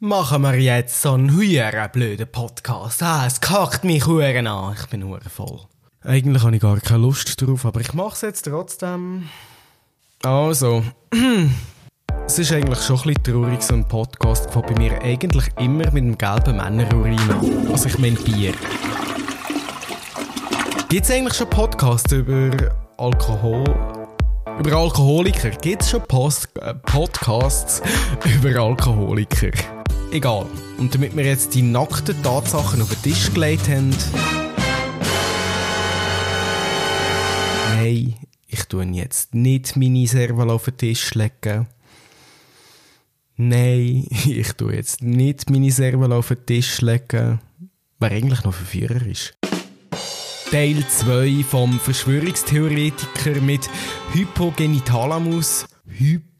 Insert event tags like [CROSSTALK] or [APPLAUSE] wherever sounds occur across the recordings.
machen wir jetzt so einen höheren blöden Podcast. Ah, es kackt mich huren an. Ich bin huren voll. Eigentlich habe ich gar keine Lust drauf, aber ich mache es jetzt trotzdem. Also, [CLEARS THROAT] es ist eigentlich schon ein bisschen traurig, so ein Podcast fängt bei mir eigentlich immer mit einem gelben Männerurin an. Also ich meine Bier. Gibt es eigentlich schon Podcasts über Alkohol? Über Alkoholiker? Gibt es schon Post äh, Podcasts [LAUGHS] über Alkoholiker? Egal. Und damit wir jetzt die nackten Tatsachen auf den Tisch gelegt haben... Nein, ich tue jetzt nicht meine Serval auf den Tisch legen. Nein, [LAUGHS] ich tue jetzt nicht meine Serval auf den Tisch legen. Wer eigentlich noch Verführer ist. Teil 2 vom Verschwörungstheoretiker mit Hypogenitalamus.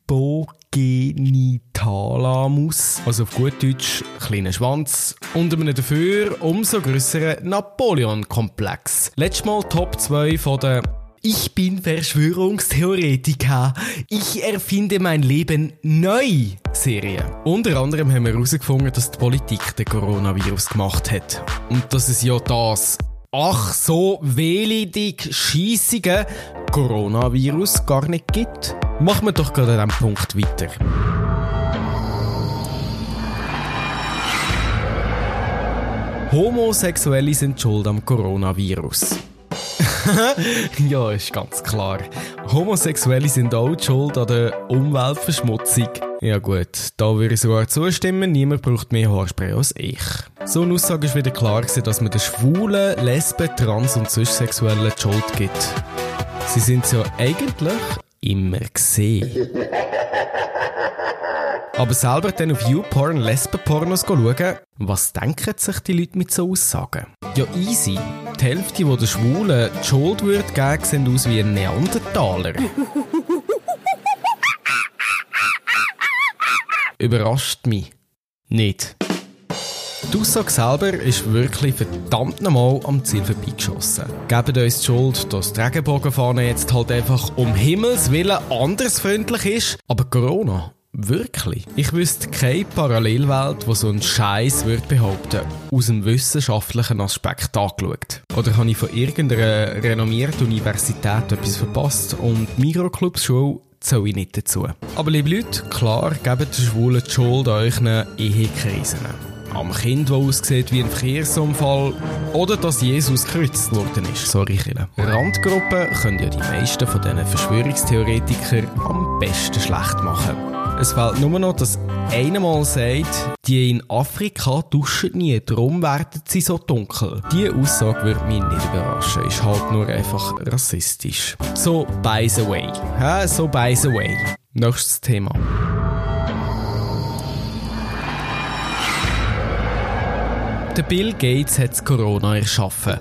Hypogenitalamus. Also auf gut Deutsch, kleiner Schwanz. Und einem dafür umso grösseren Napoleon-Komplex. Letztes Mal Top 2 von der ich bin Verschwörungstheoretiker. Ich erfinde mein Leben neu. Serie. Unter anderem haben wir herausgefunden, dass die Politik den Coronavirus gemacht hat. Und dass es ja das ach so wehleidig scheissige Coronavirus gar nicht gibt. Machen wir doch gerade an diesem Punkt weiter. Homosexuelle sind schuld am Coronavirus. [LAUGHS] ja, ist ganz klar. Homosexuelle sind auch schuld an der Umweltverschmutzung. Ja gut, da würde ich sogar zustimmen, niemand braucht mehr Haarspray als ich. So eine Aussage ist wieder klar dass man den Schwulen, Lesben, Trans- und Cis-Sexuellen die Schuld gibt. Sie sind ja eigentlich immer gesehen. Aber selber dann auf YouPorn Lesben-Pornos schauen, was denken sich die Leute mit so Aussagen? Ja, easy. Die Hälfte, die den Schwulen die Schuld würde geben, sehen aus wie ein Neandertaler. [LAUGHS] Überrascht mich. Nicht. Die Aussage selber ist wirklich verdammt nochmal am Ziel vorbeigeschossen. Geben uns die Schuld, dass die Regenbogenfahne jetzt halt einfach um Himmels Willen andersfreundlich ist. Aber Corona Wirklich? Ich wüsste keine Parallelwelt, wo so ein Scheiß würde behaupten, aus dem wissenschaftlichen Aspekt angeschaut. Oder habe ich von irgendeiner renommierten Universität etwas verpasst und Mikroclubs Schule zähle ich nicht dazu. Aber liebe Leute, klar, gebt den Schwulen die Schuld an euren Ehekrisen. Am Kind, das aussieht wie ein Verkehrsunfall oder dass Jesus gekreuzigt worden ist. Sorry, Kille. Randgruppen können ja die meisten von diesen Verschwörungstheoretikern am besten schlecht machen. Es fehlt nur noch, dass einer mal sagt, die in Afrika duschen nie, darum werden sie so dunkel. Diese Aussage würde mich nicht überraschen, ist halt nur einfach rassistisch. So, by the way. Ja, so by the way. Nächstes Thema. Der Bill Gates hat Corona erschaffen.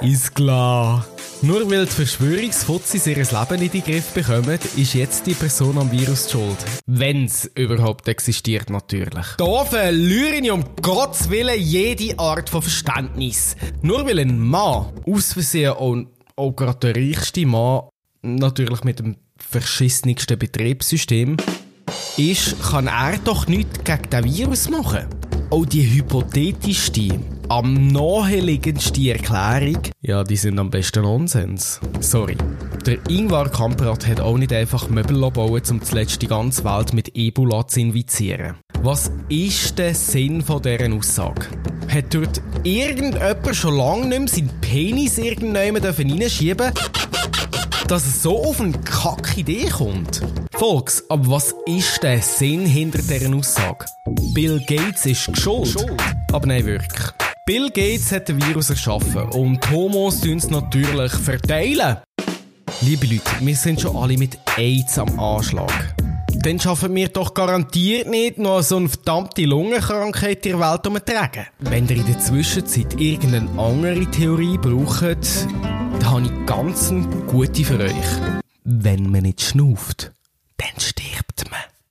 Ist klar. Nur weil die Verschwörungsfuzis ihr Leben in den Griff bekommen, ist jetzt die Person am Virus schuld. Wenn's überhaupt existiert, natürlich. Da verliere ich um Gottes Willen jede Art von Verständnis. Nur weil ein Mann, aus Versehen auch, auch gerade der reichste Mann, natürlich mit dem verschissensten Betriebssystem, ist, kann er doch nichts gegen den Virus machen. Auch die hypothetischste, am naheliegendsten Erklärung, ja, die sind am besten Nonsens. Sorry. Der Ingvar Kamprad hat auch nicht einfach Möbel bauen, um zuletzt die ganze Welt mit Ebola zu infizieren. Was ist der Sinn von dieser Aussage? Hat dort irgendjemand schon lange nicht mehr seinen Penis irgendjemand reinschieben dass es so auf eine Kack-Idee kommt? Volks, aber was ist der Sinn hinter dieser Aussage? Bill Gates ist schuld. Aber nein, wirklich. Bill Gates hat den Virus erschaffen und Homos tun es natürlich verteilen. Liebe Leute, wir sind schon alle mit AIDS am Anschlag. Dann schaffen wir doch garantiert nicht noch so eine verdammte Lungenkrankheit in der Welt umzutragen. Wenn ihr in der Zwischenzeit irgendeine andere Theorie braucht, dann habe ich ganz eine gute für euch. Wenn man nicht schnauft, dann stirbt man.